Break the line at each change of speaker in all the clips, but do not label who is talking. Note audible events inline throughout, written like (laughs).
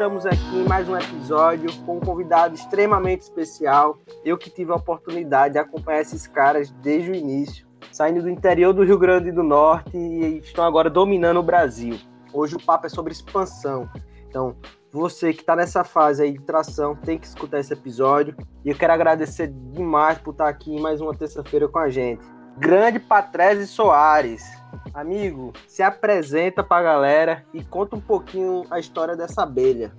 Estamos aqui em mais um episódio com um convidado extremamente especial. Eu que tive a oportunidade de acompanhar esses caras desde o início, saindo do interior do Rio Grande do Norte e estão agora dominando o Brasil. Hoje o papo é sobre expansão. Então, você que está nessa fase aí de tração tem que escutar esse episódio. E eu quero agradecer demais por estar aqui em mais uma terça-feira com a gente. Grande Patrese Soares. Amigo, se apresenta pra galera e conta um pouquinho a história dessa abelha.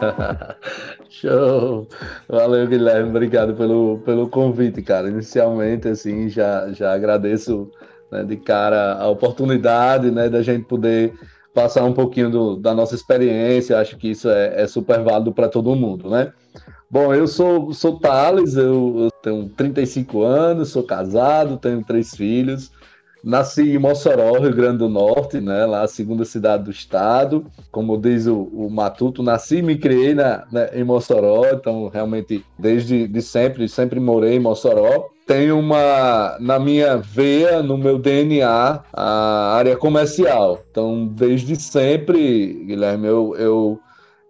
(laughs)
Show! Valeu, Guilherme. Obrigado pelo, pelo convite, cara. Inicialmente, assim, já, já agradeço né, de cara a oportunidade né, da gente poder passar um pouquinho do, da nossa experiência. Acho que isso é, é super válido para todo mundo, né? Bom, eu sou, sou Thales, eu, eu tenho 35 anos, sou casado, tenho três filhos. Nasci em Mossoró, Rio Grande do Norte, né, lá a segunda cidade do estado. Como diz o, o Matuto, nasci e me criei na, em Mossoró, então realmente desde de sempre, sempre morei em Mossoró. Tenho uma, na minha veia, no meu DNA, a área comercial. Então, desde sempre, Guilherme, eu, eu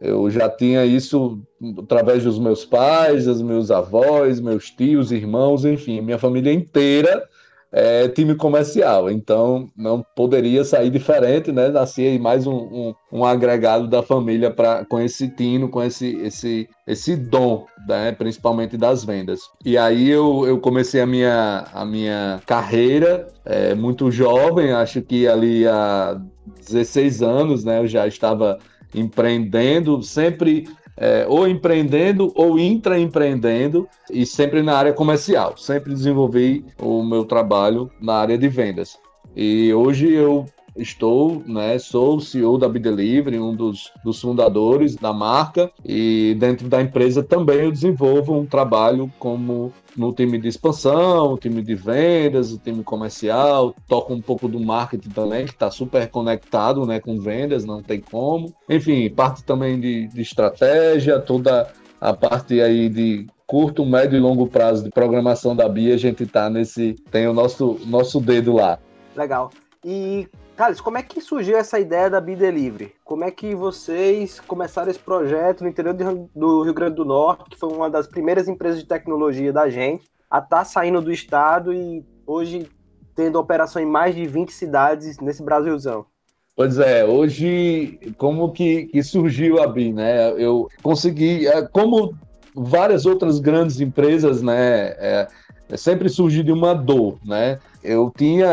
eu já tinha isso através dos meus pais, dos meus avós, meus tios, irmãos, enfim, minha família inteira é time comercial. Então não poderia sair diferente, né? Nascia mais um, um, um agregado da família para com esse tino, com esse, esse, esse dom, né? principalmente das vendas. E aí eu, eu comecei a minha, a minha carreira é, muito jovem, acho que ali há 16 anos, né? Eu já estava empreendendo, sempre é, ou empreendendo ou intraempreendendo e sempre na área comercial. Sempre desenvolvi o meu trabalho na área de vendas. E hoje eu estou, né, sou o CEO da Bidelivery, um dos, dos fundadores da marca, e dentro da empresa também eu desenvolvo um trabalho como no time de expansão, time de vendas, o time comercial, toco um pouco do marketing também, que está super conectado né, com vendas, não tem como. Enfim, parte também de, de estratégia, toda a parte aí de curto, médio e longo prazo de programação da Bia, a gente tá nesse, tem o nosso, nosso dedo lá.
Legal. E Carlos, como é que surgiu essa ideia da Be Delivery? Como é que vocês começaram esse projeto no interior do Rio Grande do Norte, que foi uma das primeiras empresas de tecnologia da gente, a estar tá saindo do estado e hoje tendo operação em mais de 20 cidades nesse Brasilzão?
Pois é, hoje como que, que surgiu a BI, né? Eu consegui, é, como várias outras grandes empresas, né? É, é sempre surgiu de uma dor, né? Eu tinha,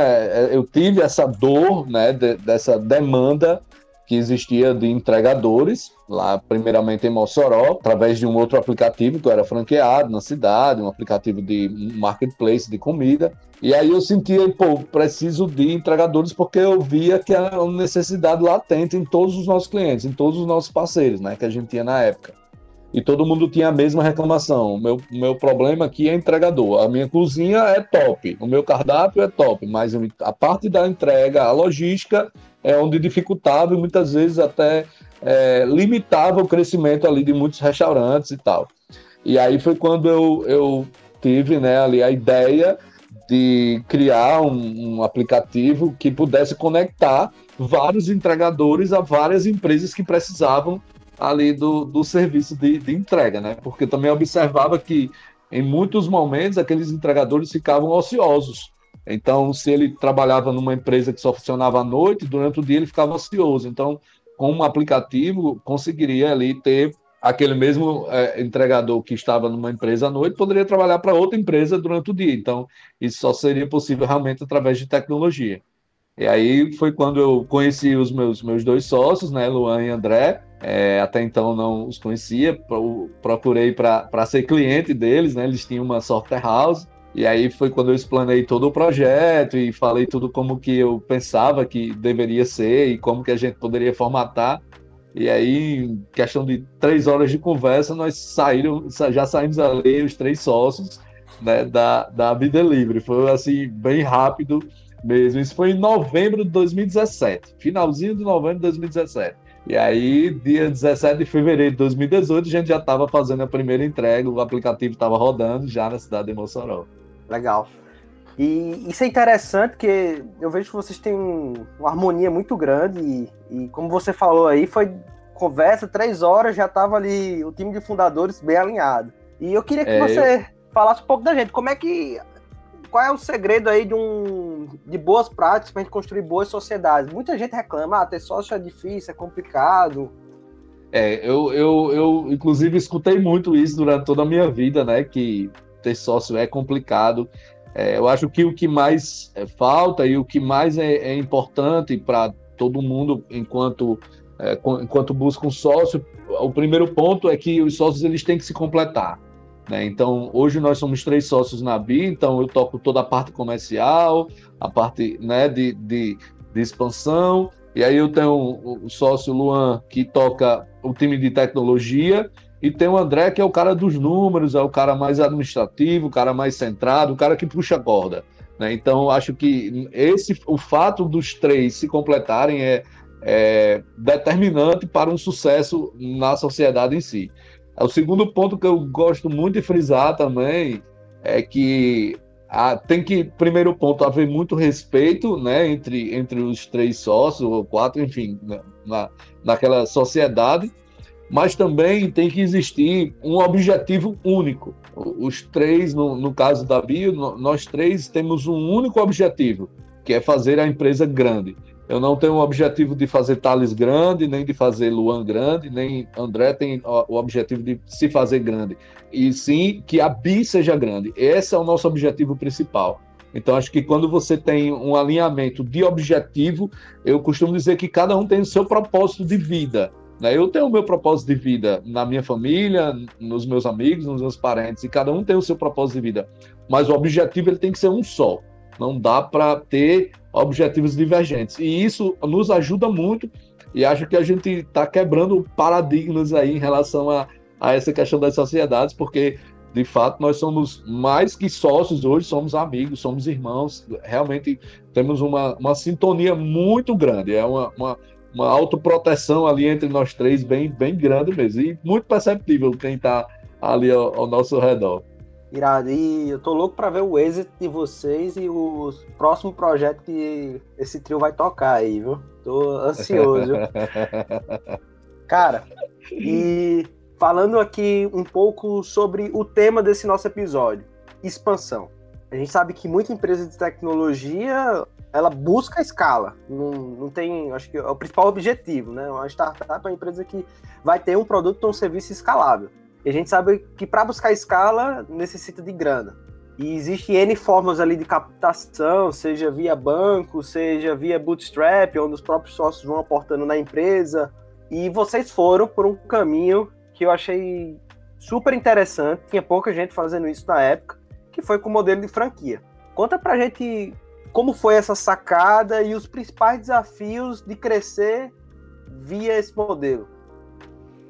eu tive essa dor, né, de, dessa demanda que existia de entregadores, lá primeiramente em Mossoró, através de um outro aplicativo que eu era franqueado na cidade, um aplicativo de marketplace de comida. E aí eu sentia, pô, preciso de entregadores porque eu via que era uma necessidade latente em todos os nossos clientes, em todos os nossos parceiros, né, que a gente tinha na época e todo mundo tinha a mesma reclamação. O meu, meu problema aqui é entregador. A minha cozinha é top, o meu cardápio é top, mas a parte da entrega, a logística, é onde dificultava e muitas vezes até é, limitava o crescimento ali de muitos restaurantes e tal. E aí foi quando eu, eu tive né, ali a ideia de criar um, um, aplicativo que pudesse conectar vários entregadores a várias empresas que precisavam ali do, do serviço de, de entrega, né? Porque também observava que em muitos momentos aqueles entregadores ficavam ociosos. Então, se ele trabalhava numa empresa que só funcionava à noite, durante o dia ele ficava ocioso. Então, com um aplicativo, conseguiria ali ter aquele mesmo é, entregador que estava numa empresa à noite poderia trabalhar para outra empresa durante o dia. Então, isso só seria possível realmente através de tecnologia. E aí foi quando eu conheci os meus, meus dois sócios, né, Luan e André. É, até então não os conhecia, procurei para ser cliente deles, né, eles tinham uma software house. E aí foi quando eu explanei todo o projeto e falei tudo como que eu pensava que deveria ser e como que a gente poderia formatar. E aí, em questão de três horas de conversa, nós saíram, já saímos ali, os três sócios né, da, da Vida Livre. Foi assim, bem rápido mesmo. Isso foi em novembro de 2017, finalzinho de novembro de 2017. E aí, dia 17 de fevereiro de 2018, a gente já estava fazendo a primeira entrega, o aplicativo estava rodando já na cidade de Mossoró.
Legal. E isso é interessante porque eu vejo que vocês têm uma harmonia muito grande e, e como você falou aí, foi conversa, três horas, já estava ali o time de fundadores bem alinhado. E eu queria que é, você eu... falasse um pouco da gente, como é que qual é o segredo aí de um de boas práticas para a gente construir boas sociedades? Muita gente reclama, ah, ter sócio é difícil, é complicado.
É, eu, eu, eu inclusive escutei muito isso durante toda a minha vida, né? Que ter sócio é complicado. É, eu acho que o que mais falta e o que mais é, é importante para todo mundo enquanto é, enquanto busca um sócio, o primeiro ponto é que os sócios eles têm que se completar. Né? Então, hoje nós somos três sócios na BI, então eu toco toda a parte comercial, a parte né, de, de, de expansão, e aí eu tenho o sócio Luan, que toca o time de tecnologia, e tem o André, que é o cara dos números, é o cara mais administrativo, o cara mais centrado, o cara que puxa a corda. Né? Então, acho que esse, o fato dos três se completarem é, é determinante para um sucesso na sociedade em si. O segundo ponto que eu gosto muito de frisar também é que a, tem que, primeiro ponto, haver muito respeito né, entre, entre os três sócios, ou quatro, enfim, na, naquela sociedade, mas também tem que existir um objetivo único. Os três, no, no caso da Bio, nós três temos um único objetivo, que é fazer a empresa grande. Eu não tenho o objetivo de fazer Thales grande, nem de fazer Luan grande, nem André tem o objetivo de se fazer grande. E sim que a BI seja grande. Esse é o nosso objetivo principal. Então, acho que quando você tem um alinhamento de objetivo, eu costumo dizer que cada um tem o seu propósito de vida. Né? Eu tenho o meu propósito de vida na minha família, nos meus amigos, nos meus parentes, e cada um tem o seu propósito de vida. Mas o objetivo ele tem que ser um só. Não dá para ter objetivos divergentes. E isso nos ajuda muito, e acho que a gente está quebrando paradigmas aí em relação a, a essa questão das sociedades, porque de fato nós somos mais que sócios hoje, somos amigos, somos irmãos, realmente temos uma, uma sintonia muito grande, é uma, uma, uma autoproteção ali entre nós três bem, bem grande mesmo. E muito perceptível quem está ali ao, ao, nosso redor.
Irado. E eu tô louco para ver o êxito de vocês e o próximo projeto que esse trio vai tocar aí, viu? Tô ansioso. (laughs) Cara, e falando aqui um pouco sobre o tema desse nosso episódio, expansão. A gente sabe que muita empresa de tecnologia ela busca a escala. Não, não tem, acho que é o principal objetivo, né? Uma startup é uma empresa que vai ter um produto ou um serviço escalável. E a gente sabe que para buscar escala necessita de grana. E existe N formas ali de captação, seja via banco, seja via bootstrap, onde os próprios sócios vão aportando na empresa. E vocês foram por um caminho que eu achei super interessante. Tinha pouca gente fazendo isso na época, que foi com o modelo de franquia. Conta pra gente como foi essa sacada e os principais desafios de crescer via esse modelo?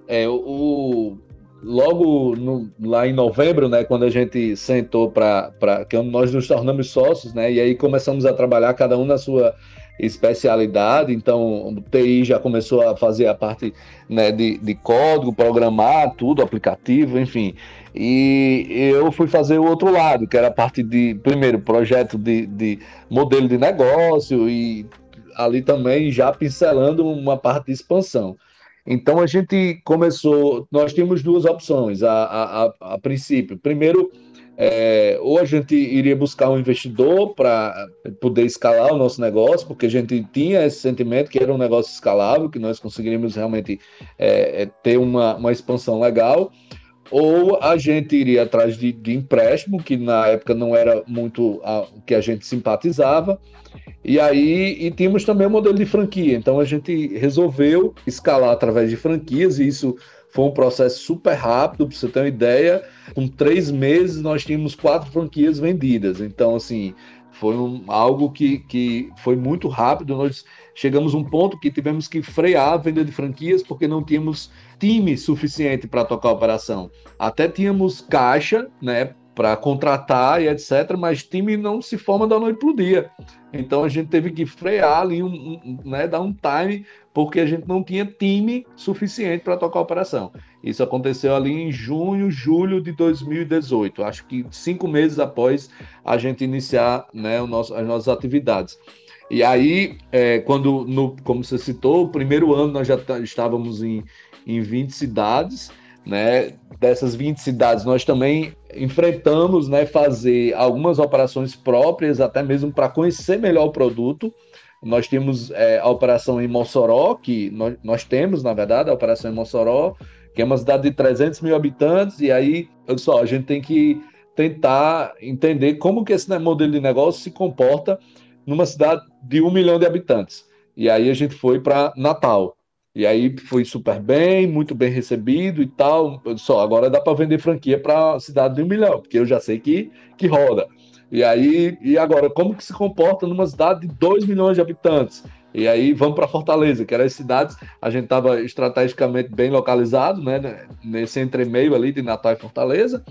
É, o, logo no, lá em novembro, né, quando a gente sentou para que nós nos tornamos sócios, né, e aí começamos a trabalhar cada um na sua especialidade, então o TI já começou a fazer a parte né, de, de código, programar tudo, aplicativo, enfim. E eu fui fazer o outro lado, que era a parte de, primeiro, projeto de, de modelo de negócio e ali também já pincelando uma parte de expansão. Então a gente começou, nós tínhamos duas opções a, a, a, a princípio. Primeiro, é, ou a gente iria buscar um investidor para poder escalar o nosso negócio, porque a gente tinha esse sentimento que era um negócio escalável, que nós conseguiríamos realmente é, é ter uma, uma expansão legal, ou a gente iria atrás de, de empréstimo, que na época não era muito o que a gente simpatizava, e aí e tínhamos também o modelo de franquia. Então a gente resolveu escalar através de franquias, e isso foi um processo super rápido, para você ter uma ideia. Com três meses nós tínhamos quatro franquias vendidas. Então, assim, foi um, algo que, que foi muito rápido. Nós chegamos a um ponto que tivemos que frear a venda de franquias porque não tínhamos time suficiente para tocar a operação. Até tínhamos caixa, né, para contratar e etc, mas time não se forma da noite para o dia. Então a gente teve que frear ali, um, um, né, dar um time, porque a gente não tinha time suficiente para tocar a operação. Isso aconteceu ali em junho, julho de 2018, acho que cinco meses após a gente iniciar né, o nosso, as nossas atividades. E aí, é, quando, no, como você citou, o primeiro ano nós já estávamos em, em 20 cidades, né? Dessas 20 cidades, nós também enfrentamos né, fazer algumas operações próprias, até mesmo para conhecer melhor o produto. Nós temos é, a operação em Mossoró, que nós, nós, temos, na verdade, a operação em Mossoró, que é uma cidade de 300 mil habitantes, e aí, só, a gente tem que tentar entender como que esse né, modelo de negócio se comporta numa cidade de um milhão de habitantes. E aí a gente foi para Natal. E aí foi super bem, muito bem recebido e tal. Só agora dá para vender franquia para cidade de um milhão, porque eu já sei que, que roda. E aí, e agora, como que se comporta numa cidade de 2 milhões de habitantes? E aí vamos para Fortaleza, que eram as cidades, a gente estava estrategicamente bem localizado, né? Nesse entremeio ali de Natal e Fortaleza.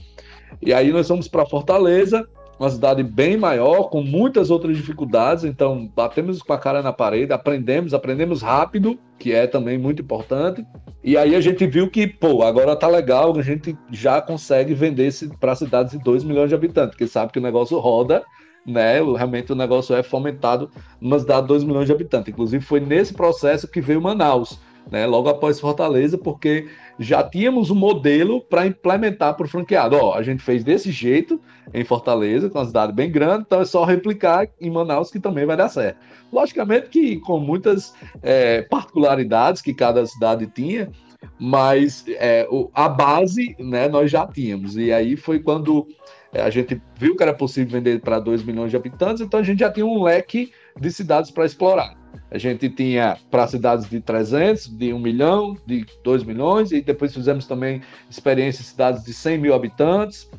E aí nós fomos para Fortaleza uma cidade bem maior, com muitas outras dificuldades, então batemos com a cara na parede, aprendemos, aprendemos rápido, que é também muito importante. E aí a gente viu que, pô, agora tá legal, a gente já consegue vender para cidades de 2 milhões de habitantes, porque sabe que o negócio roda, né? Realmente o negócio é fomentado numa cidade de 2 milhões de habitantes. Inclusive foi nesse processo que veio Manaus, né? Logo após Fortaleza, porque já tínhamos um modelo para implementar para o franqueado. Ó, a gente fez desse jeito em Fortaleza, com uma cidade bem grande, então é só replicar em Manaus que também vai dar certo. Logicamente que com muitas é, particularidades que cada cidade tinha, mas é, a base né, nós já tínhamos. E aí foi quando é, a gente viu que era possível vender para 2 milhões de habitantes, então a gente já tinha um leque de cidades para explorar. A gente tinha para cidades de 300, de 1 milhão, de 2 milhões, e depois fizemos também experiência em cidades de 100 mil habitantes,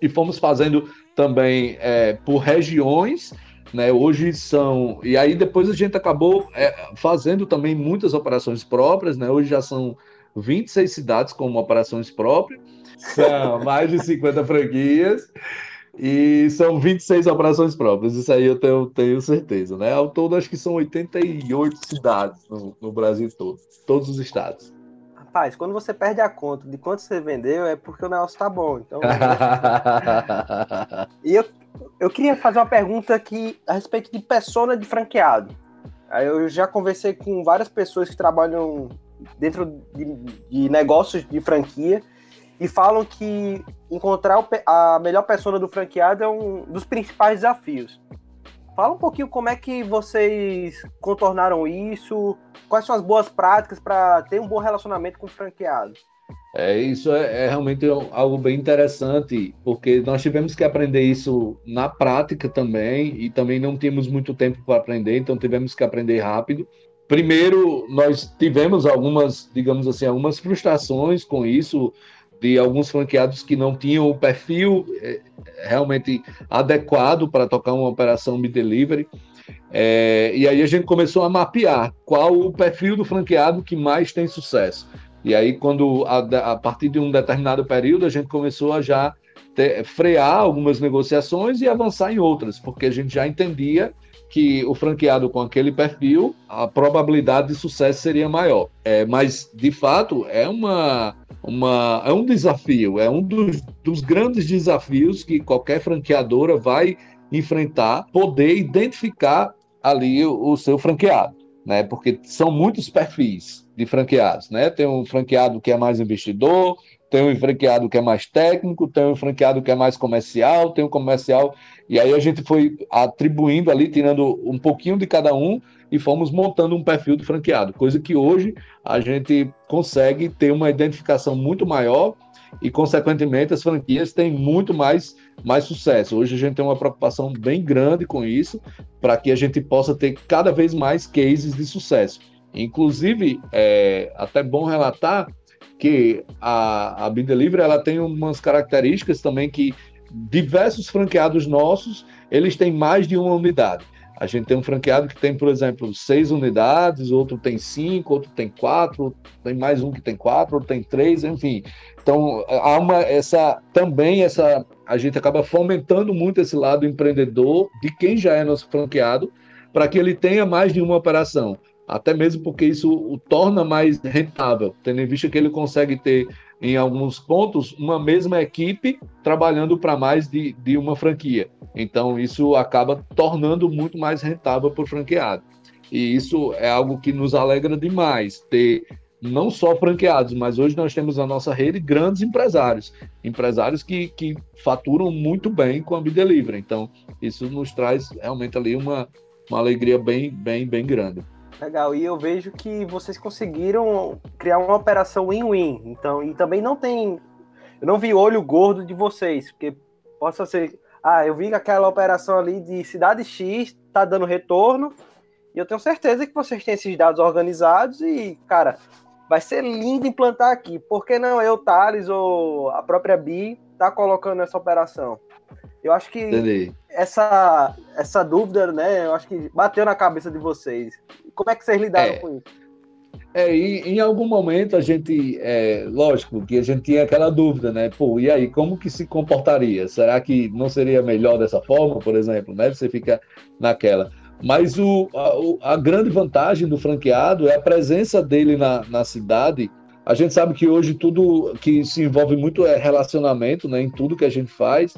e fomos fazendo também é, por regiões, né? Hoje são. E aí depois a gente acabou é, fazendo também muitas operações próprias, né? Hoje já são 26 cidades com operações próprias, são mais de 50 franquias. E são 26 operações próprias, isso aí eu tenho, tenho certeza, né? Ao todo, acho que são 88 cidades no, no Brasil todo, todos os estados.
Rapaz, quando você perde a conta de quanto você vendeu, é porque o negócio tá bom. Então. (laughs) e eu, eu queria fazer uma pergunta aqui a respeito de persona de franqueado. Eu já conversei com várias pessoas que trabalham dentro de, de negócios de franquia e falam que encontrar a melhor persona do franqueado é um dos principais desafios. Fala um pouquinho como é que vocês contornaram isso, quais são as boas práticas para ter um bom relacionamento com o franqueado.
É, isso é, é, realmente algo bem interessante, porque nós tivemos que aprender isso na prática também, e também não tínhamos muito tempo para aprender, então tivemos que aprender rápido. Primeiro, nós tivemos algumas, digamos assim, algumas frustrações com isso, de alguns franqueados que não tinham o perfil é, realmente adequado para tocar uma operação de delivery. É, e aí a gente começou a mapear qual o perfil do franqueado que mais tem sucesso. E aí, quando a, a partir de um determinado período, a gente começou a já ter, frear algumas negociações e avançar em outras, porque a gente já entendia que o franqueado com aquele perfil, a probabilidade de sucesso seria maior. É, mas, de fato, é, uma, uma, é um desafio, é um dos, dos grandes desafios que qualquer franqueadora vai enfrentar, poder identificar ali o, o seu franqueado, né? Porque são muitos perfis de franqueados, né? Tem um franqueado que é mais investidor, tem um franqueado que é mais técnico, tem um franqueado que é mais comercial, tem um comercial. E aí a gente foi atribuindo ali, tirando um pouquinho de cada um e fomos montando um perfil do franqueado, coisa que hoje a gente consegue ter uma identificação muito maior e, consequentemente, as franquias têm muito mais, mais sucesso. Hoje a gente tem uma preocupação bem grande com isso, para que a gente possa ter cada vez mais cases de sucesso. Inclusive, é até bom relatar que a, a Be Delivery ela tem umas características também que diversos franqueados nossos eles têm mais de uma unidade. A gente tem um franqueado que tem, por exemplo, seis unidades, outro tem cinco, outro tem quatro, tem mais um que tem quatro, outro tem três, enfim. Então há uma essa também essa a gente acaba fomentando muito esse lado empreendedor de quem já é nosso franqueado para que ele tenha mais de uma operação até mesmo porque isso o torna mais rentável, tendo em vista que ele consegue ter, em alguns pontos, uma mesma equipe trabalhando para mais de, de uma franquia. Então, isso acaba tornando muito mais rentável para o franqueado. E isso é algo que nos alegra demais, ter não só franqueados, mas hoje nós temos na nossa rede grandes empresários, empresários que, que faturam muito bem com a Bidelivery. Então, isso nos traz realmente ali uma, uma alegria bem, bem, bem grande.
Legal, e eu vejo que vocês conseguiram criar uma operação win-win. Então, e também não tem. Eu não vi olho gordo de vocês, porque possa ser. Ah, eu vi que aquela operação ali de cidade X tá dando retorno, e eu tenho certeza que vocês têm esses dados organizados e, cara, vai ser lindo implantar aqui. Por que não eu, Thales, ou a própria Bi, tá colocando essa operação? Eu acho que Entendi. essa, essa dúvida, né? Eu acho que bateu na cabeça de vocês. Como é que vocês lidaram é, com isso?
É, e em algum momento a gente, é, lógico, que a gente tinha aquela dúvida, né? Pô, e aí, como que se comportaria? Será que não seria melhor dessa forma, por exemplo, né? Você fica naquela. Mas o, a, a grande vantagem do franqueado é a presença dele na, na cidade. A gente sabe que hoje tudo que se envolve muito é relacionamento, né? Em tudo que a gente faz.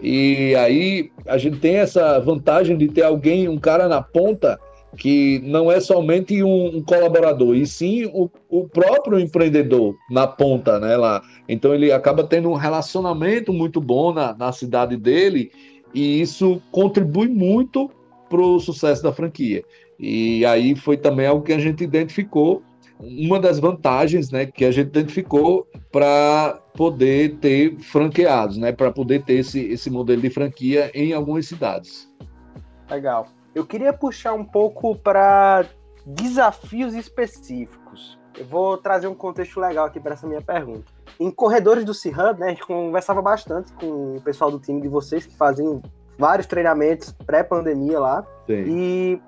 E aí a gente tem essa vantagem de ter alguém, um cara na ponta, que não é somente um, colaborador, e sim o, o, próprio empreendedor na ponta, né? Lá. Então ele acaba tendo um relacionamento muito bom na, na cidade dele, e isso contribui muito para o sucesso da franquia. E aí foi também algo que a gente identificou uma das vantagens né, que a gente identificou para poder ter franqueados, né, para poder ter esse, esse modelo de franquia em algumas cidades.
Legal. Eu queria puxar um pouco para desafios específicos. Eu vou trazer um contexto legal aqui para essa minha pergunta. Em corredores do C-Hub, né, a gente conversava bastante com o pessoal do time de vocês que fazem vários treinamentos pré-pandemia lá. Sim. E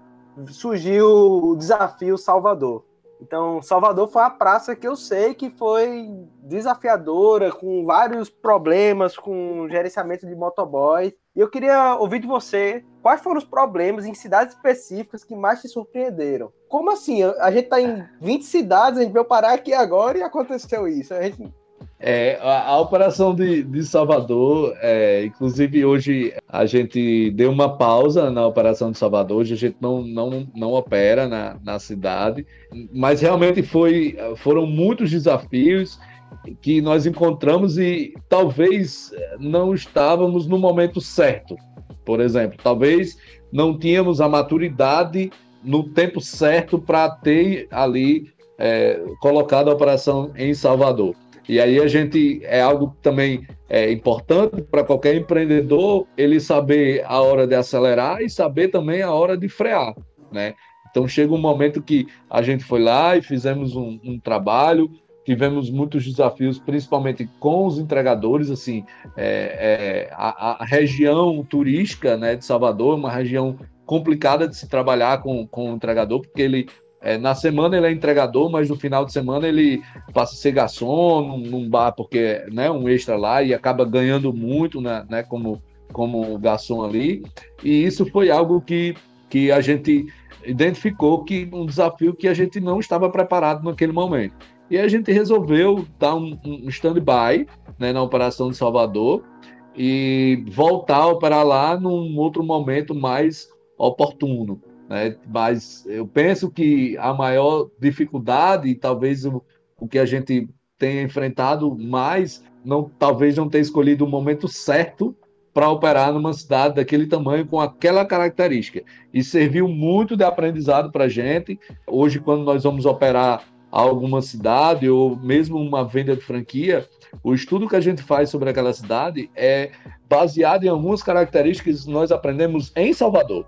surgiu o desafio Salvador. Então, Salvador foi a praça que eu sei que foi desafiadora, com vários problemas, com gerenciamento de motoboy. E eu queria ouvir de você quais foram os problemas em cidades específicas que mais te surpreenderam. Como assim? A gente está em 20 cidades, a gente veio parar aqui agora e aconteceu isso. A gente
é, a, a, operação de, de Salvador, é, inclusive hoje a gente deu uma pausa na operação de Salvador, hoje a gente não, não, não opera na, na cidade, mas realmente foi, foram muitos desafios que nós encontramos e talvez não estávamos no momento certo. Por exemplo, talvez não tínhamos a maturidade no tempo certo para ter ali é, colocado a operação em Salvador. E aí a gente é algo também é importante para qualquer empreendedor ele saber a hora de acelerar e saber também a hora de frear, né? Então chega um momento que a gente foi lá e fizemos um, um trabalho, tivemos muitos desafios, principalmente com os entregadores, assim, é, é, a, a, região turística, né, de Salvador, é uma região complicada de se trabalhar com, com o entregador, porque ele é, na semana ele é entregador, mas no final de semana ele passa a ser garçom num, num bar, porque né, um extra lá e acaba ganhando muito né, né, como, como garçom ali. E isso foi algo que que a gente identificou que um desafio que a gente não estava preparado naquele momento. E a gente resolveu dar um, um stand-by né, na operação de Salvador e voltar a operar lá num outro momento mais oportuno. Né? Mas eu penso que a maior dificuldade, talvez o, o que a gente tenha enfrentado mais, não, talvez não tenha escolhido o momento certo para operar numa cidade daquele tamanho com aquela característica. E serviu muito de aprendizado para a gente. Hoje, quando nós vamos operar alguma cidade ou mesmo uma venda de franquia, o estudo que a gente faz sobre aquela cidade é baseado em algumas características que nós aprendemos em Salvador.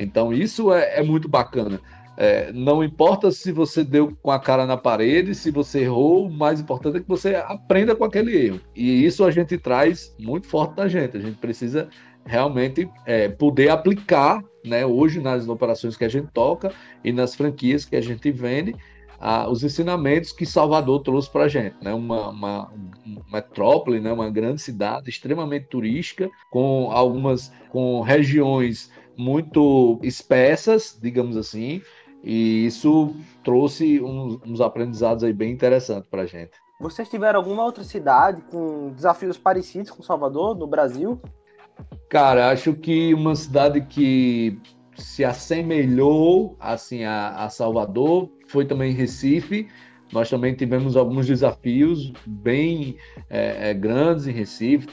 Então, isso é, é muito bacana. É, não importa se você deu com a cara na parede, se você errou, o mais importante é que você aprenda com aquele erro. E isso a gente traz muito forte da gente. A gente precisa realmente é, poder aplicar né, hoje nas operações que a gente toca e nas franquias que a gente vende os ensinamentos que Salvador trouxe para a gente, né? Uma, uma, uma, metrópole, né? Uma grande cidade extremamente turística, com algumas com regiões muito espessas, digamos assim, e isso trouxe uns, uns aprendizados aí bem interessantes para a gente.
Vocês tiveram alguma outra cidade com desafios parecidos com Salvador no Brasil?
Cara, acho que uma cidade que se assemelhou assim a, a Salvador foi também Recife. Nós também tivemos alguns desafios bem é, é, grandes em Recife,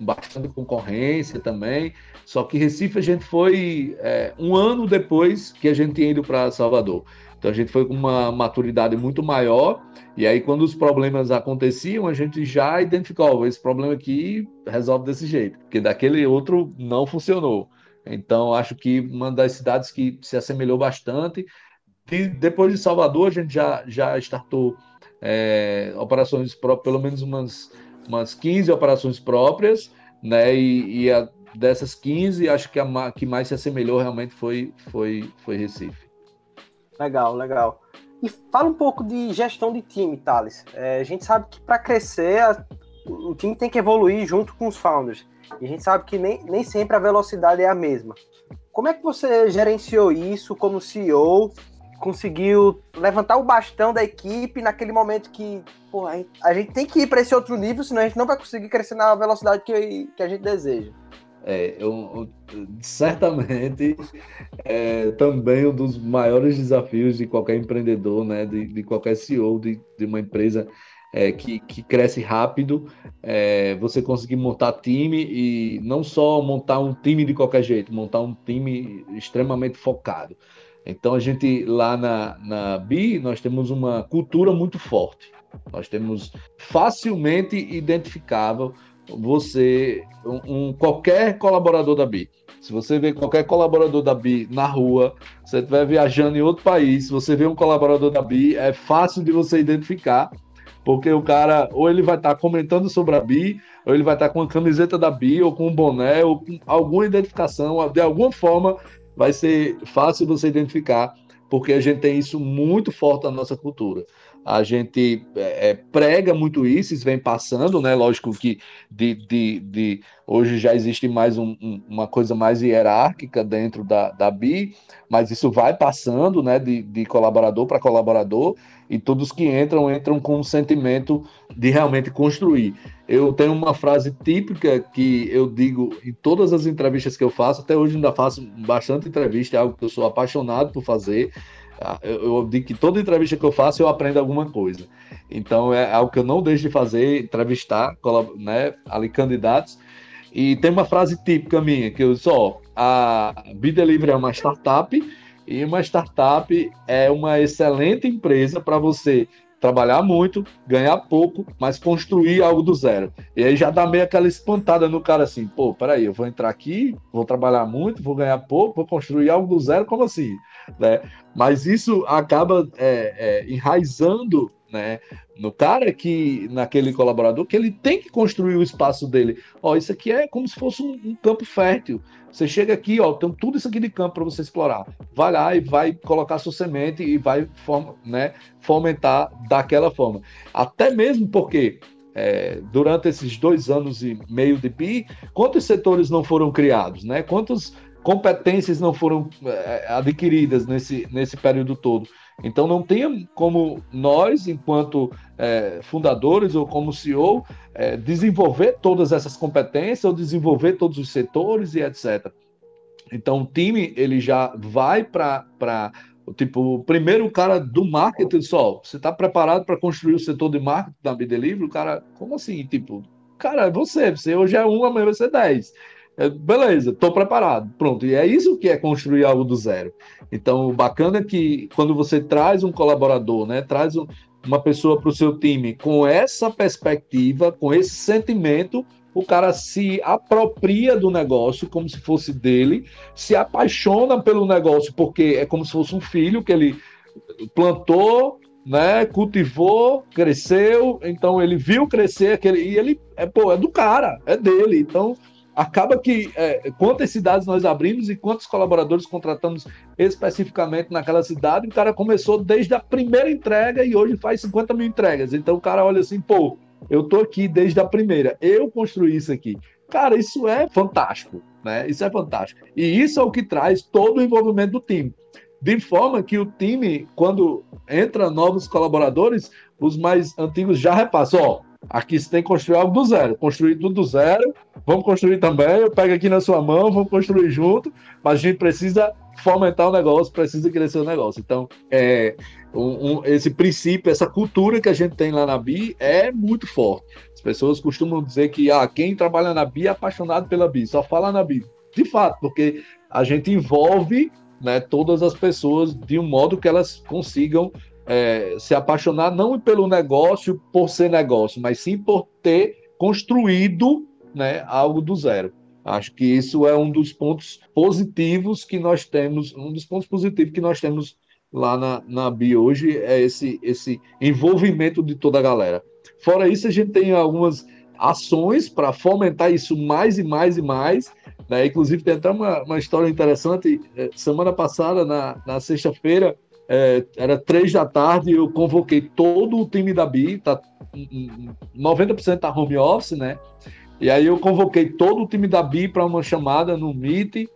bastante concorrência também. Só que Recife a gente foi é, um ano depois que a gente tinha ido para Salvador. Então a gente foi com uma maturidade muito maior. E aí, quando os problemas aconteciam, a gente já identificou: oh, esse problema aqui resolve desse jeito, porque daquele outro não funcionou. Então, acho que uma das cidades que se assemelhou bastante. E depois de Salvador, a gente já, já startou é, operações próprias, pelo menos umas, umas 15 operações próprias, né? E, e a, dessas 15, acho que a que mais se assemelhou realmente foi, foi, foi Recife.
Legal, legal. E fala um pouco de gestão de time, Thales. É, a gente sabe que para crescer, a, o time tem que evoluir junto com os founders. E a gente sabe que nem, nem sempre a velocidade é a mesma. Como é que você gerenciou isso como CEO? Conseguiu levantar o bastão da equipe naquele momento que pô, a, gente, a gente tem que ir para esse outro nível, senão a gente não vai conseguir crescer na velocidade que, que a gente deseja.
É, eu, eu, certamente é também um dos maiores desafios de qualquer empreendedor, né, de, de qualquer CEO de, de uma empresa é, que, que, cresce rápido, é, você conseguir montar time e não só montar um time de qualquer jeito, montar um time extremamente focado. Então a gente lá na, na BI nós temos uma cultura muito forte. Nós temos facilmente identificável você um, um, qualquer colaborador da BI. Se você vê qualquer colaborador da BI na rua, você estiver viajando em outro país, você vê um colaborador da BI, é fácil de você identificar porque o cara, ou ele vai estar tá comentando sobre a Bi, ou ele vai estar tá com a camiseta da Bi, ou com um boné, ou com alguma identificação, de alguma forma vai ser fácil você identificar, porque a gente tem isso muito forte na nossa cultura a gente é, é, prega muito isso, isso vem passando, né? Lógico que de, de, de hoje já existe mais um, um, uma coisa mais hierárquica dentro da, da BI, mas isso vai passando, né? De, de colaborador para colaborador, e todos que entram, entram com um sentimento de realmente construir. Eu tenho uma frase típica que eu digo em todas as entrevistas que eu faço, até hoje ainda faço bastante entrevista, é algo que eu sou apaixonado por fazer ah, eu, eu digo que toda entrevista que eu faço eu aprendo alguma coisa. Então é algo que eu não deixo de fazer, entrevistar né, ali candidatos. E tem uma frase típica minha que eu só a B-Delivery é uma startup e uma startup é uma excelente empresa para você trabalhar muito, ganhar pouco, mas construir algo do zero. E aí já dá meio aquela espantada no cara assim, pô, peraí, eu vou entrar aqui, vou trabalhar muito, vou ganhar pouco, vou construir algo do zero, como assim? Né? Mas isso acaba é, é, enraizando né, no cara que, naquele colaborador, que ele tem que construir o espaço dele. Ó, isso aqui é como se fosse um, um campo fértil. Você chega aqui, ó, tem tudo isso aqui de campo para você explorar. Vai lá e vai colocar sua semente e vai né, fomentar daquela forma. Até mesmo porque é, durante esses dois anos e meio de PI, quantos setores não foram criados, né? Quantos competências não foram é, adquiridas nesse, nesse período todo. Então não tem como nós, enquanto é, fundadores ou como CEO, é, desenvolver todas essas competências ou desenvolver todos os setores e etc. Então o time ele já vai para tipo primeiro o cara do marketing só. Você está preparado para construir o setor de marketing da Bidelivery? O cara, como assim? Tipo, cara, é você, você hoje é um, amanhã vai ser dez. É, beleza, estou preparado, pronto. E é isso que é construir algo do zero. Então, o bacana é que quando você traz um colaborador, né, traz um, uma pessoa para o seu time com essa perspectiva, com esse sentimento, o cara se apropria do negócio como se fosse dele, se apaixona pelo negócio porque é como se fosse um filho que ele plantou, né, cultivou, cresceu, então ele viu crescer aquele e ele é pô, é do cara, é dele. Então, acaba que é, quantas cidades nós abrimos e quantos colaboradores contratamos especificamente naquela cidade, o cara começou desde a primeira entrega e hoje faz 50 mil entregas. Então o cara olha assim, pô, eu tô aqui desde a primeira, eu construí isso aqui. Cara, isso é fantástico, né? Isso é fantástico. E isso é o que traz todo o envolvimento do time. De forma que o time, quando entra novos colaboradores, os mais antigos já repassam, ó, Aqui você tem que construir algo do zero. Construir tudo do zero. Vamos construir também. Eu pego aqui na sua mão, vamos construir junto. Mas a gente precisa fomentar o negócio, precisa crescer o negócio. Então, é, um, um, esse princípio, essa cultura que a gente tem lá na BI é muito forte. As pessoas costumam dizer que ah, quem trabalha na BI é apaixonado pela BI, só fala na BI. De fato, porque a gente envolve né, todas as pessoas de um modo que elas consigam é, se apaixonar não pelo negócio por ser negócio, mas sim por ter construído né, algo do zero. Acho que isso é um dos pontos positivos que nós temos, um dos pontos positivos que nós temos lá na, na BI hoje é esse, esse envolvimento de toda a galera. Fora isso, a gente tem algumas ações para fomentar isso mais e mais e mais. Né? Inclusive, tem até uma, uma história interessante. É, semana passada, na, na sexta-feira, é, era três da tarde, eu convoquei todo o time da BI, tá, 90% tá home office, né? E aí eu convoquei todo o time da BI para uma chamada no Meet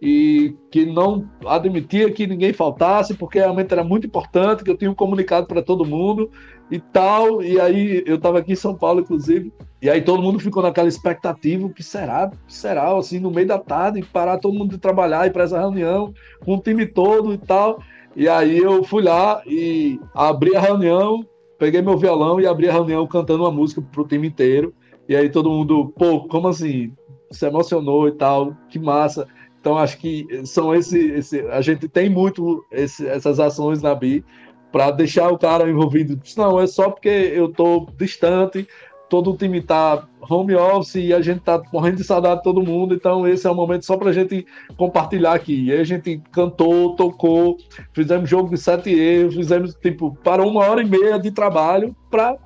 e que não admitia que ninguém faltasse, porque realmente era muito importante, que eu tinha um comunicado para todo mundo e tal. E aí eu estava aqui em São Paulo, inclusive, e aí todo mundo ficou naquela expectativa, o que será? O que será? Assim, no meio da tarde, parar todo mundo de trabalhar e para essa reunião, com o time todo e tal. E aí eu fui lá e abri a reunião, peguei meu violão e abri a reunião cantando uma música pro time inteiro. E aí todo mundo, pô, como assim? Se emocionou e tal, que massa. Então acho que são esse, esse a gente tem muito esse, essas ações na BI para deixar o cara envolvido. Não, é só porque eu tô distante, todo o time tá home office e a gente tá morrendo de saudade de todo mundo, então esse é o momento só pra gente compartilhar aqui. E aí a gente cantou, tocou, fizemos jogo de sete erros, fizemos, tipo, para uma hora e meia de trabalho para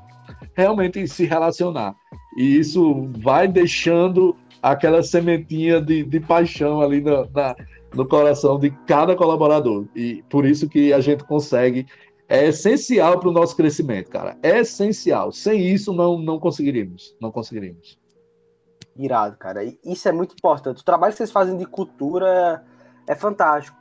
realmente se relacionar. E isso vai deixando aquela sementinha de, de paixão ali na, na, no coração de cada colaborador. E por isso que a gente consegue é essencial para o nosso crescimento, cara. É essencial. Sem isso, não, não conseguiríamos. Não conseguiríamos.
Irado, cara. Isso é muito importante. O trabalho que vocês fazem de cultura é fantástico.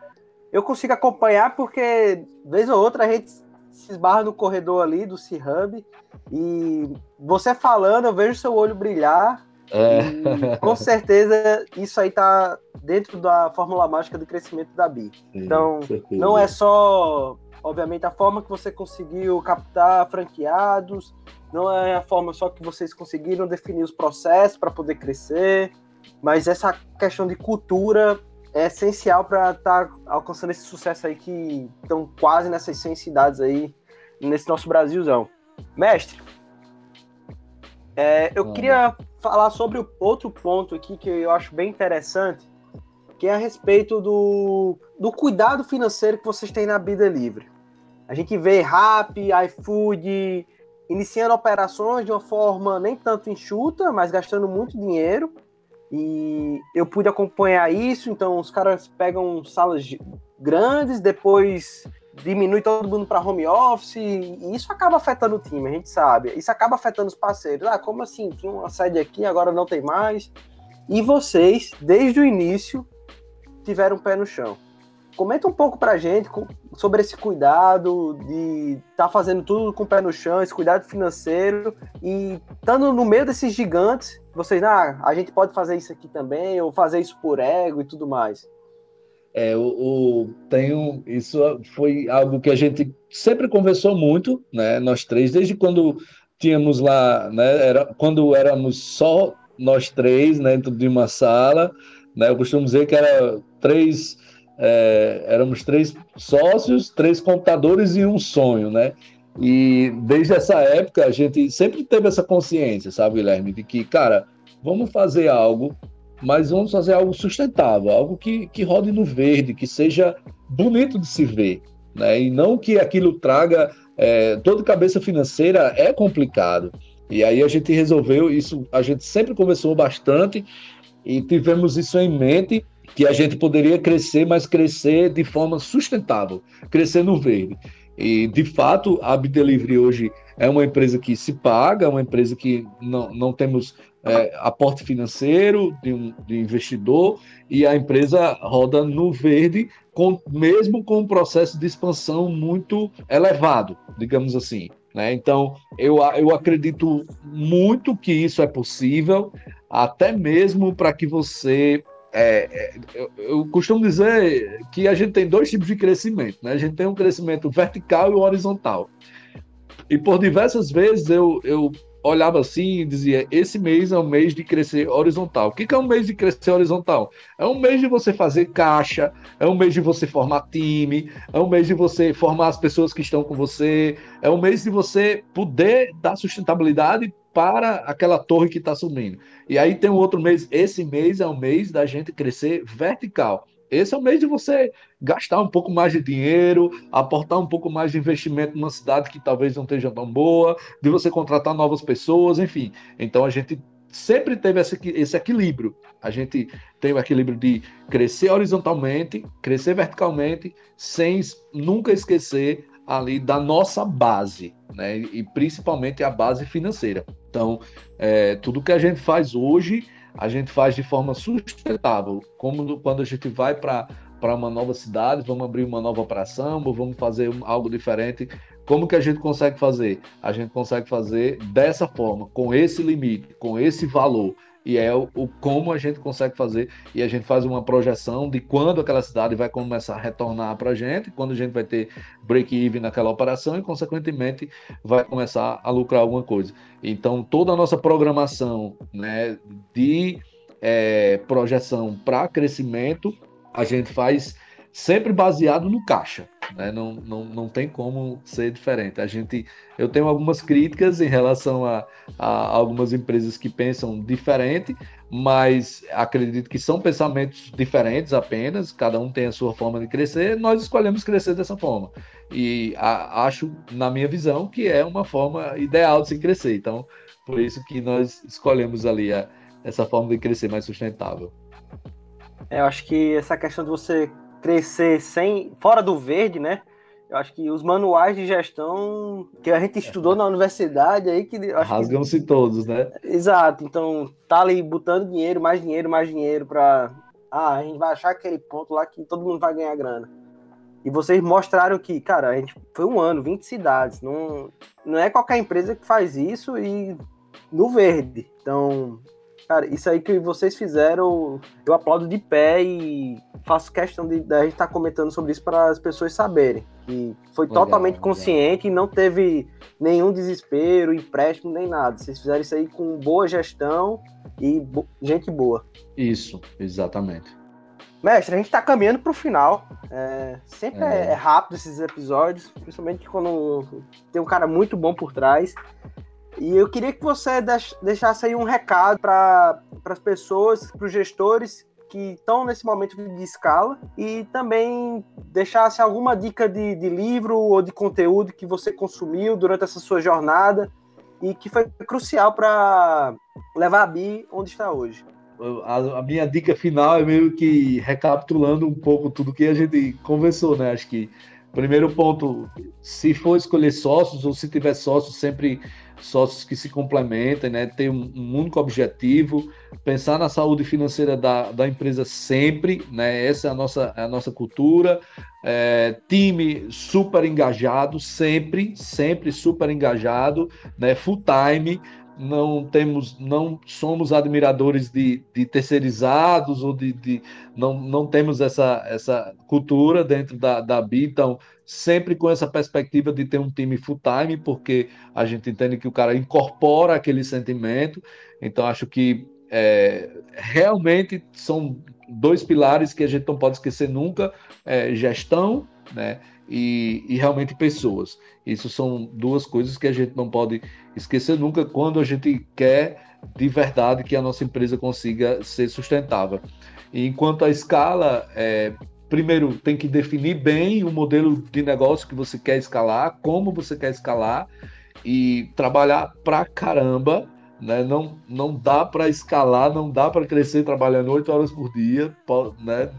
Eu consigo acompanhar porque, vez ou outra, a gente se esbarra no corredor ali do C-Hub e você falando, eu vejo seu olho brilhar. É. com certeza isso aí tá dentro da fórmula mágica do crescimento da BI. Então, não é só Obviamente, a forma que você conseguiu captar franqueados, não é a forma só que vocês conseguiram definir os processos para poder crescer, mas essa questão de cultura é essencial para estar tá alcançando esse sucesso aí que estão quase nessas 100 cidades aí, nesse nosso Brasilzão. Mestre, é, eu queria falar sobre outro ponto aqui que eu acho bem interessante, que é a respeito do, do cuidado financeiro que vocês têm na Bida Livre. A gente vê Rap, iFood iniciando operações de uma forma nem tanto enxuta, mas gastando muito dinheiro. E eu pude acompanhar isso, então os caras pegam salas grandes, depois diminui todo mundo para home office, e isso acaba afetando o time, a gente sabe. Isso acaba afetando os parceiros. Ah, como assim? Tinha uma sede aqui, agora não tem mais. E vocês, desde o início, tiveram um pé no chão. Comenta um pouco pra gente sobre esse cuidado de estar tá fazendo tudo com o pé no chão, esse cuidado financeiro e estando no meio desses gigantes, vocês, ah, a gente pode fazer isso aqui também, ou fazer isso por ego e tudo mais.
É, o, o tenho, isso foi algo que a gente sempre conversou muito, né? Nós três, desde quando tínhamos lá, né? Era, quando éramos só nós três, né? Dentro de uma sala, né? Eu costumo dizer que era três, é, éramos três sócios, três computadores e um sonho, né? E desde essa época a gente sempre teve essa consciência, sabe, Guilherme, de que, cara, vamos fazer algo mas vamos fazer algo sustentável, algo que, que rode no verde, que seja bonito de se ver, né? E não que aquilo traga é, toda cabeça financeira é complicado. E aí a gente resolveu isso, a gente sempre conversou bastante e tivemos isso em mente que a gente poderia crescer, mas crescer de forma sustentável, crescer no verde. E de fato, a Bidelivery hoje é uma empresa que se paga, é uma empresa que não, não temos é, aporte financeiro de um de investidor e a empresa roda no verde, com, mesmo com um processo de expansão muito elevado, digamos assim. Né? Então, eu, eu acredito muito que isso é possível, até mesmo para que você. É, é, eu, costumo dizer que a gente tem dois tipos de crescimento. Né? A gente tem um crescimento vertical e horizontal. E por diversas vezes eu, eu olhava assim e dizia: esse mês é um mês de crescer horizontal. O que é um mês de crescer horizontal? É um mês de você fazer caixa, é um mês de você formar time, é um mês de você formar as pessoas que estão com você, é um mês de você poder dar sustentabilidade para aquela torre que está subindo. E aí tem um outro mês. Esse mês é o mês da gente crescer vertical. Esse é o mês de você gastar um pouco mais de dinheiro, aportar um pouco mais de investimento numa cidade que talvez não esteja tão boa, de você contratar novas pessoas, enfim. Então a gente sempre teve esse, esse equilíbrio. A gente tem o equilíbrio de crescer horizontalmente, crescer verticalmente, sem nunca esquecer ali da nossa base, né? E principalmente a base financeira. Então, é, tudo que a gente faz hoje a gente faz de forma sustentável, como quando a gente vai para para uma nova cidade, vamos abrir uma nova operação, ou vamos fazer algo diferente. Como que a gente consegue fazer? A gente consegue fazer dessa forma, com esse limite, com esse valor e é o, o, como a gente consegue fazer e a gente faz uma projeção de quando aquela cidade vai começar a retornar para a gente, quando a gente vai ter break-even naquela operação e, consequentemente, vai começar a lucrar alguma coisa. Então, toda a nossa programação né, de é, projeção para crescimento, a gente faz sempre baseado no caixa. Né? Não, não, não tem como ser diferente. A gente, eu tenho algumas críticas em relação a, a algumas empresas que pensam diferente, mas acredito que são pensamentos diferentes apenas, cada um tem a sua forma de crescer, nós escolhemos crescer dessa forma. E a, acho, na minha visão, que é uma forma ideal de se crescer. Então, por isso que nós escolhemos ali a, essa forma de crescer mais sustentável.
É, eu acho que essa questão de você crescer sem fora do verde, né? Eu acho que os manuais de gestão que a gente estudou na universidade aí que
rasgam-se todos, né?
Exato. Então tá ali botando dinheiro, mais dinheiro, mais dinheiro para ah, a gente vai achar aquele ponto lá que todo mundo vai ganhar grana. E vocês mostraram que, cara, a gente foi um ano, 20 cidades. Não, não é qualquer empresa que faz isso e no verde. Então, Cara, isso aí que vocês fizeram, eu aplaudo de pé e faço questão de, de a gente estar tá comentando sobre isso para as pessoas saberem. Que foi legal, totalmente legal. consciente e não teve nenhum desespero, empréstimo, nem nada. Vocês fizeram isso aí com boa gestão e bo gente boa.
Isso, exatamente.
Mestre, a gente está caminhando para o final. É, sempre é. é. rápido esses episódios, principalmente quando tem um cara muito bom por trás. E eu queria que você deixasse aí um recado para as pessoas, para os gestores que estão nesse momento de escala e também deixasse alguma dica de, de livro ou de conteúdo que você consumiu durante essa sua jornada e que foi crucial para levar a BI onde está hoje.
A, a, minha dica final é meio que recapitulando um pouco tudo que a gente conversou, né? Acho que primeiro ponto, se for escolher sócios ou se tiver sócios, sempre sócios que se complementem, né? ter um, único objetivo, pensar na saúde financeira da, da empresa sempre, né? essa é a nossa, é a nossa cultura, é, time super engajado, sempre, sempre super engajado, né? full time, não temos, não somos admiradores de, de terceirizados ou de, de, não, não temos essa, essa cultura dentro da, da BI, então sempre com essa perspectiva de ter um time full time, porque a gente entende que o cara incorpora aquele sentimento, então acho que é, realmente são dois pilares que a gente não pode esquecer nunca, é, gestão, né, e, e realmente pessoas. Isso são duas coisas que a gente não pode esquecer nunca quando a gente quer de verdade que a nossa empresa consiga ser sustentável. E enquanto a escala, é, primeiro tem que definir bem o modelo de negócio que você quer escalar, como você quer escalar e trabalhar pra caramba. Né? Não, não dá para escalar, não dá para crescer trabalhando oito horas por dia, né?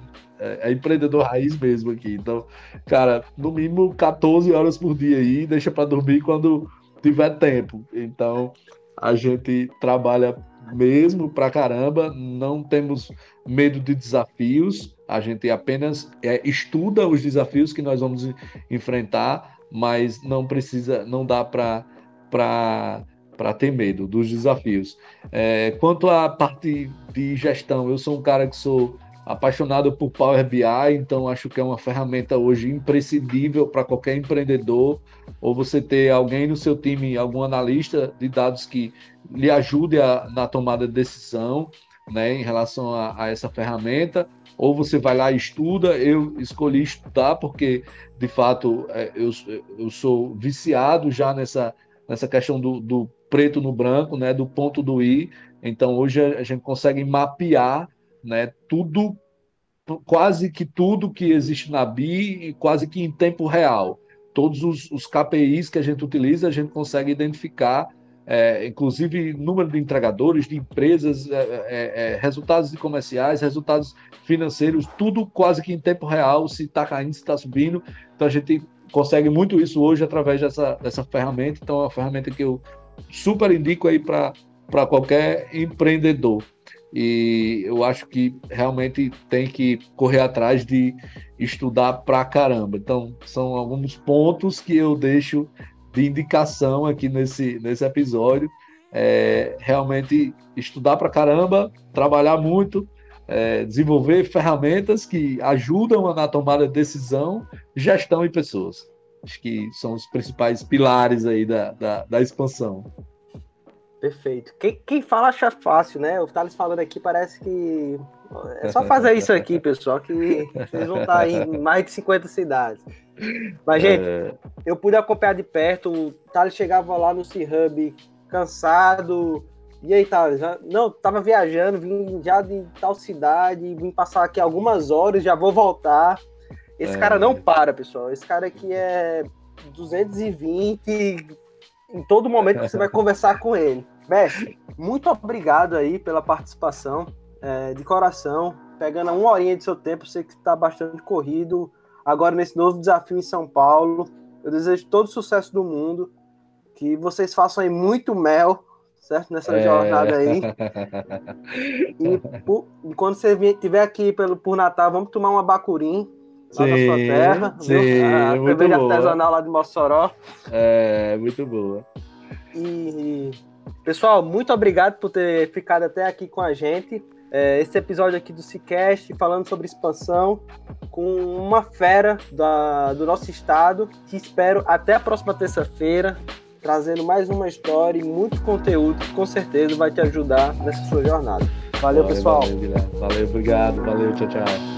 É, é, empreendedor raiz mesmo aqui. Então, cara, no mínimo 14 horas por dia aí, deixa para dormir quando tiver tempo. Então, a gente trabalha mesmo pra caramba, não temos medo de desafios, a gente apenas é, estuda os desafios que nós vamos enfrentar, mas não precisa, não dá para para ter medo dos desafios. É, quanto à parte de gestão, eu sou um cara que sou apaixonado por Power BI, então acho que é uma ferramenta hoje imprescindível para qualquer empreendedor, ou você ter alguém no seu time, algum analista de dados que lhe ajude a, na tomada de decisão, né, em relação a, a, essa ferramenta, ou você vai lá e estuda. Eu escolhi estudar porque, de fato, é, eu, eu sou viciado já nessa, nessa questão do, do preto no branco, né, do ponto do i. Então, hoje a gente consegue mapear né? Tudo, quase que tudo que existe na BI, quase que em tempo real. Todos os, os KPIs que a gente utiliza, a gente consegue identificar, é, inclusive número de entregadores, de empresas, é, é, é resultados de comerciais, resultados financeiros, tudo quase que em tempo real, se está caindo, se está subindo. Então a gente consegue muito isso hoje através dessa, dessa ferramenta. Então é uma ferramenta que eu super indico aí para qualquer empreendedor. E eu acho que realmente tem que correr atrás de estudar pra caramba. Então, são alguns pontos que eu deixo de indicação aqui nesse, nesse episódio. É, realmente estudar pra caramba, trabalhar muito, é, desenvolver ferramentas que ajudam na tomada de decisão, gestão e pessoas. Acho que são os principais pilares aí da, da, da expansão.
Perfeito. Quem, quem fala acha fácil, né? O Thales falando aqui parece que. É só fazer isso aqui, pessoal, que vocês vão estar em mais de 50 cidades. Mas, gente, é... eu pude acompanhar de perto. O Thales chegava lá no C-Hub cansado. E aí, Thales? Não, tava viajando, vim já de tal cidade, vim passar aqui algumas horas, já vou voltar. Esse é... cara não para, pessoal. Esse cara aqui é 220 em todo momento que você vai (laughs) conversar com ele. Mestre, muito obrigado aí pela participação, é, de coração, pegando uma horinha de seu tempo, sei que está bastante corrido, agora nesse novo desafio em São Paulo. Eu desejo todo o sucesso do mundo, que vocês façam aí muito mel, certo? Nessa é... jornada aí. (laughs) E, por, e, quando você estiver aqui pelo, por Natal, vamos tomar uma bacurim lá sim, na sua terra. Sim, A cerveja artesanal lá de Mossoró.
É, muito boa.
E Pessoal, muito obrigado por ter ficado até aqui com a gente. É, esse episódio aqui do Cicast, falando sobre expansão, com uma fera da, do nosso estado. Te espero até a próxima terça-feira, trazendo mais uma história e muito conteúdo que com certeza vai te ajudar nessa sua jornada. Valeu, valeu pessoal.
Valeu, valeu, obrigado. Valeu, tchau, tchau.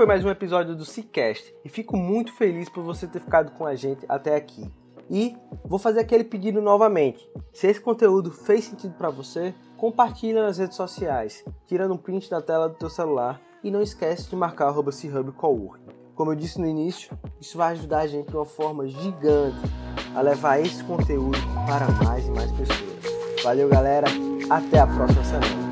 Foi mais um episódio do Cicast e fico muito feliz por você ter ficado com a gente até aqui. E vou fazer aquele pedido novamente. Se esse conteúdo fez sentido para você, compartilha nas redes sociais, tirando um print da tela do teu celular e não esquece de marcar arroba Coworking. Como eu disse no início, isso vai ajudar a gente de uma forma gigante a levar esse conteúdo para mais e mais pessoas. Valeu, galera. Até a próxima semana.